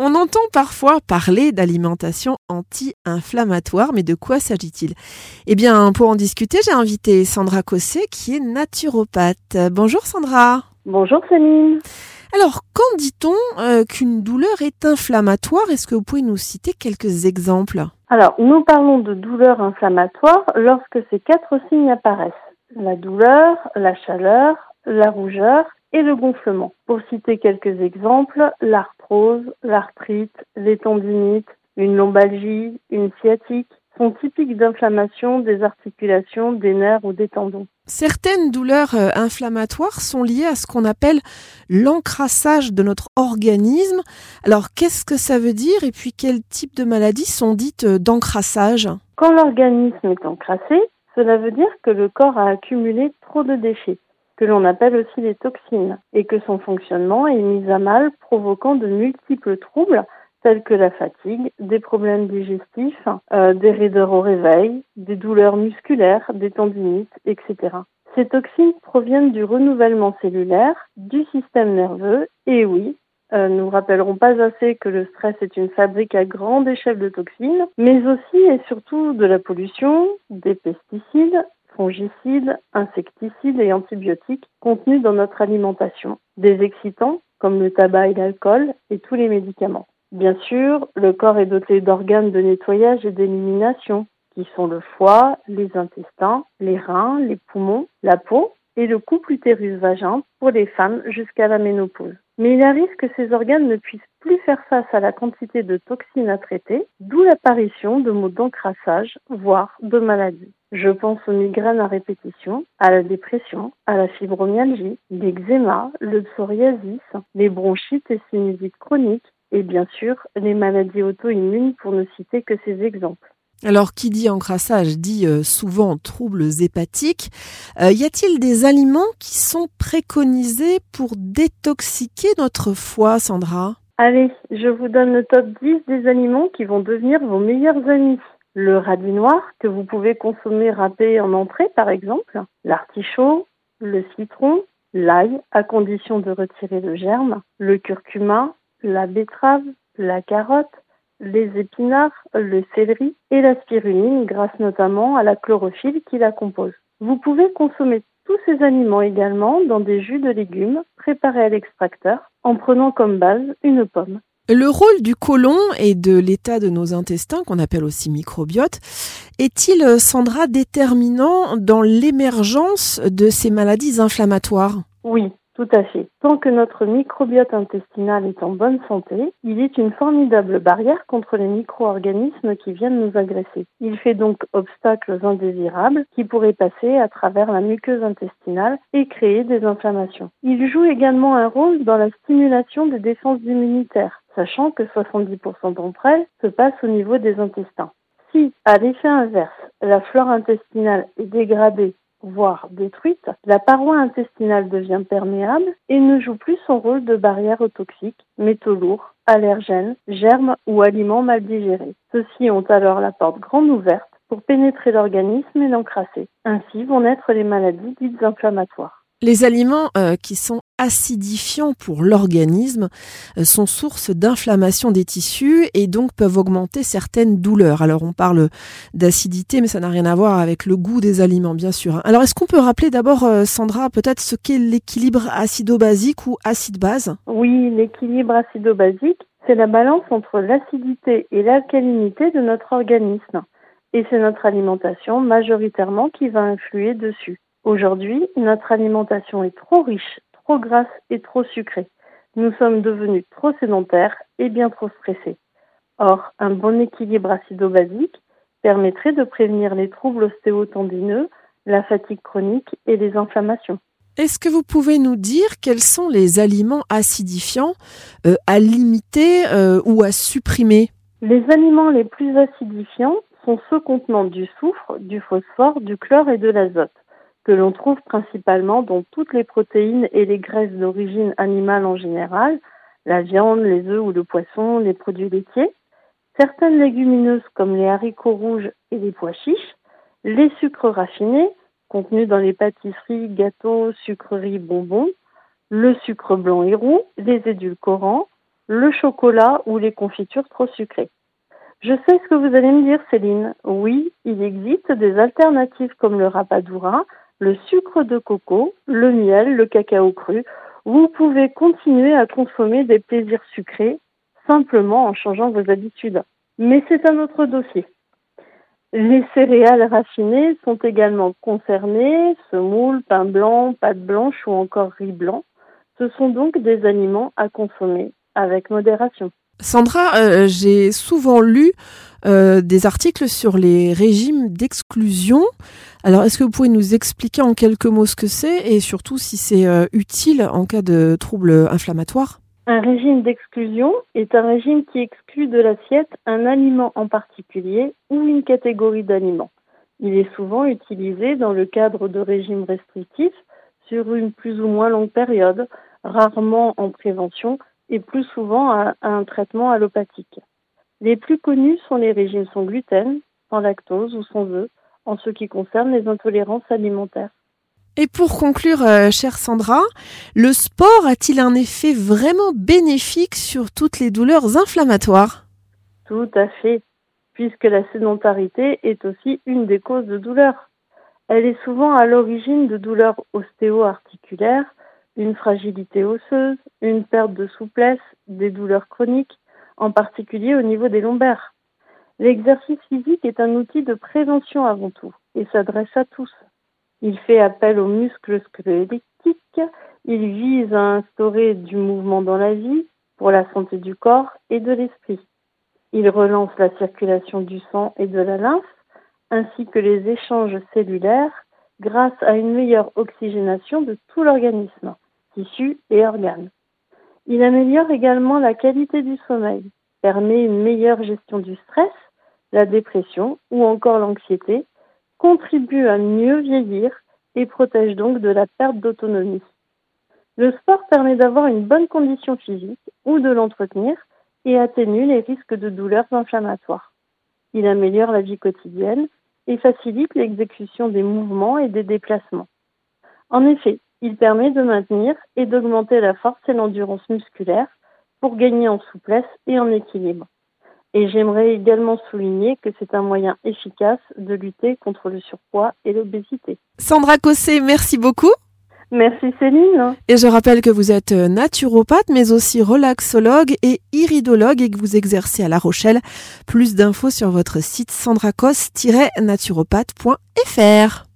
On entend parfois parler d'alimentation anti-inflammatoire, mais de quoi s'agit-il? Eh bien, pour en discuter, j'ai invité Sandra Cosset, qui est naturopathe. Bonjour Sandra. Bonjour Céline. Alors, quand dit-on euh, qu'une douleur est inflammatoire? Est-ce que vous pouvez nous citer quelques exemples? Alors, nous parlons de douleur inflammatoire lorsque ces quatre signes apparaissent. La douleur, la chaleur, la rougeur et le gonflement. Pour citer quelques exemples, l'arthrose, l'arthrite, les tendinites, une lombalgie, une sciatique sont typiques d'inflammation des articulations, des nerfs ou des tendons. Certaines douleurs euh, inflammatoires sont liées à ce qu'on appelle l'encrassage de notre organisme. Alors qu'est-ce que ça veut dire et puis quels types de maladies sont dites euh, d'encrassage? Quand l'organisme est encrassé, cela veut dire que le corps a accumulé trop de déchets que l'on appelle aussi les toxines, et que son fonctionnement est mis à mal, provoquant de multiples troubles tels que la fatigue, des problèmes digestifs, euh, des raideurs au réveil, des douleurs musculaires, des tendinites, etc. Ces toxines proviennent du renouvellement cellulaire, du système nerveux, et oui, euh, nous ne rappellerons pas assez que le stress est une fabrique à grande échelle de toxines, mais aussi et surtout de la pollution, des pesticides, fongicides, insecticides et antibiotiques contenus dans notre alimentation, des excitants comme le tabac et l'alcool et tous les médicaments. Bien sûr, le corps est doté d'organes de nettoyage et d'élimination qui sont le foie, les intestins, les reins, les poumons, la peau et le couple utérus-vagin pour les femmes jusqu'à la ménopause. Mais il arrive que ces organes ne puissent plus faire face à la quantité de toxines à traiter, d'où l'apparition de maux d'encrassage, voire de maladies. Je pense aux migraines à répétition, à la dépression, à la fibromyalgie, l'eczéma, le psoriasis, les bronchites et sinusites chroniques, et bien sûr les maladies auto-immunes pour ne citer que ces exemples. Alors, qui dit encrassage dit euh, souvent troubles hépatiques. Euh, y a-t-il des aliments qui sont préconisés pour détoxiquer notre foie, Sandra? Allez, je vous donne le top 10 des aliments qui vont devenir vos meilleurs amis. Le radis noir, que vous pouvez consommer râpé en entrée, par exemple. L'artichaut, le citron, l'ail, à condition de retirer le germe. Le curcuma, la betterave, la carotte, les épinards, le céleri et la spiruline grâce notamment à la chlorophylle qui la compose. Vous pouvez consommer tous ces aliments également dans des jus de légumes préparés à l'extracteur en prenant comme base une pomme. Le rôle du côlon et de l'état de nos intestins, qu'on appelle aussi microbiote, est-il, Sandra, déterminant dans l'émergence de ces maladies inflammatoires? Oui, tout à fait. Tant que notre microbiote intestinal est en bonne santé, il est une formidable barrière contre les micro-organismes qui viennent nous agresser. Il fait donc obstacles indésirables qui pourraient passer à travers la muqueuse intestinale et créer des inflammations. Il joue également un rôle dans la stimulation des défenses immunitaires, sachant que 70% d'entre elles se passent au niveau des intestins. Si, à l'effet inverse, la flore intestinale est dégradée voire détruite, la paroi intestinale devient perméable et ne joue plus son rôle de barrière aux toxiques, métaux lourds, allergènes, germes ou aliments mal digérés. Ceux-ci ont alors la porte grande ouverte pour pénétrer l'organisme et l'encrasser. Ainsi vont naître les maladies dites inflammatoires. Les aliments euh, qui sont acidifiants pour l'organisme euh, sont source d'inflammation des tissus et donc peuvent augmenter certaines douleurs. Alors on parle d'acidité, mais ça n'a rien à voir avec le goût des aliments, bien sûr. Hein. Alors est-ce qu'on peut rappeler d'abord, euh, Sandra, peut-être ce qu'est l'équilibre acido-basique ou acide-base? Oui, l'équilibre acido-basique, c'est la balance entre l'acidité et l'alcalinité de notre organisme. Et c'est notre alimentation majoritairement qui va influer dessus. Aujourd'hui, notre alimentation est trop riche, trop grasse et trop sucrée. Nous sommes devenus trop sédentaires et bien trop stressés. Or, un bon équilibre acido-basique permettrait de prévenir les troubles ostéotendineux, la fatigue chronique et les inflammations. Est-ce que vous pouvez nous dire quels sont les aliments acidifiants euh, à limiter euh, ou à supprimer? Les aliments les plus acidifiants sont ceux contenant du soufre, du phosphore, du chlore et de l'azote que l'on trouve principalement dans toutes les protéines et les graisses d'origine animale en général, la viande, les œufs ou le poisson, les produits laitiers, certaines légumineuses comme les haricots rouges et les pois chiches, les sucres raffinés contenus dans les pâtisseries, gâteaux, sucreries, bonbons, le sucre blanc et roux, les édulcorants, le chocolat ou les confitures trop sucrées. Je sais ce que vous allez me dire, Céline. Oui, il existe des alternatives comme le rapadura, le sucre de coco, le miel, le cacao cru. Vous pouvez continuer à consommer des plaisirs sucrés simplement en changeant vos habitudes. Mais c'est un autre dossier. Les céréales raffinées sont également concernées, semoule, pain blanc, pâte blanche ou encore riz blanc. Ce sont donc des aliments à consommer avec modération. Sandra, euh, j'ai souvent lu euh, des articles sur les régimes d'exclusion. Alors, est-ce que vous pouvez nous expliquer en quelques mots ce que c'est et surtout si c'est euh, utile en cas de troubles inflammatoires Un régime d'exclusion est un régime qui exclut de l'assiette un aliment en particulier ou une catégorie d'aliments. Il est souvent utilisé dans le cadre de régimes restrictifs sur une plus ou moins longue période, rarement en prévention et plus souvent à, un traitement allopathique. Les plus connus sont les régimes sans gluten, sans lactose ou sans œufs, en ce qui concerne les intolérances alimentaires. Et pour conclure, euh, chère Sandra, le sport a-t-il un effet vraiment bénéfique sur toutes les douleurs inflammatoires? Tout à fait, puisque la sédentarité est aussi une des causes de douleurs. Elle est souvent à l'origine de douleurs ostéo-articulaires, une fragilité osseuse, une perte de souplesse, des douleurs chroniques, en particulier au niveau des lombaires. L'exercice physique est un outil de prévention avant tout et s'adresse à tous. Il fait appel aux muscles squelettiques, il vise à instaurer du mouvement dans la vie pour la santé du corps et de l'esprit. Il relance la circulation du sang et de la lymphe, ainsi que les échanges cellulaires grâce à une meilleure oxygénation de tout l'organisme tissus. Il améliore également la qualité du sommeil, permet une meilleure gestion du stress, la dépression ou encore l'anxiété, contribue à mieux vieillir et protège donc de la perte d'autonomie. Le sport permet d'avoir une bonne condition physique ou de l'entretenir et atténue les risques de douleurs inflammatoires. Il améliore la vie quotidienne et facilite l'exécution des mouvements et des déplacements. En effet, il permet de maintenir et d'augmenter la force et l'endurance musculaire pour gagner en souplesse et en équilibre. Et j'aimerais également souligner que c'est un moyen efficace de lutter contre le surpoids et l'obésité. Sandra Cossé, merci beaucoup. Merci Céline. Et je rappelle que vous êtes naturopathe, mais aussi relaxologue et iridologue et que vous exercez à La Rochelle. Plus d'infos sur votre site sandracos-naturopathe.fr.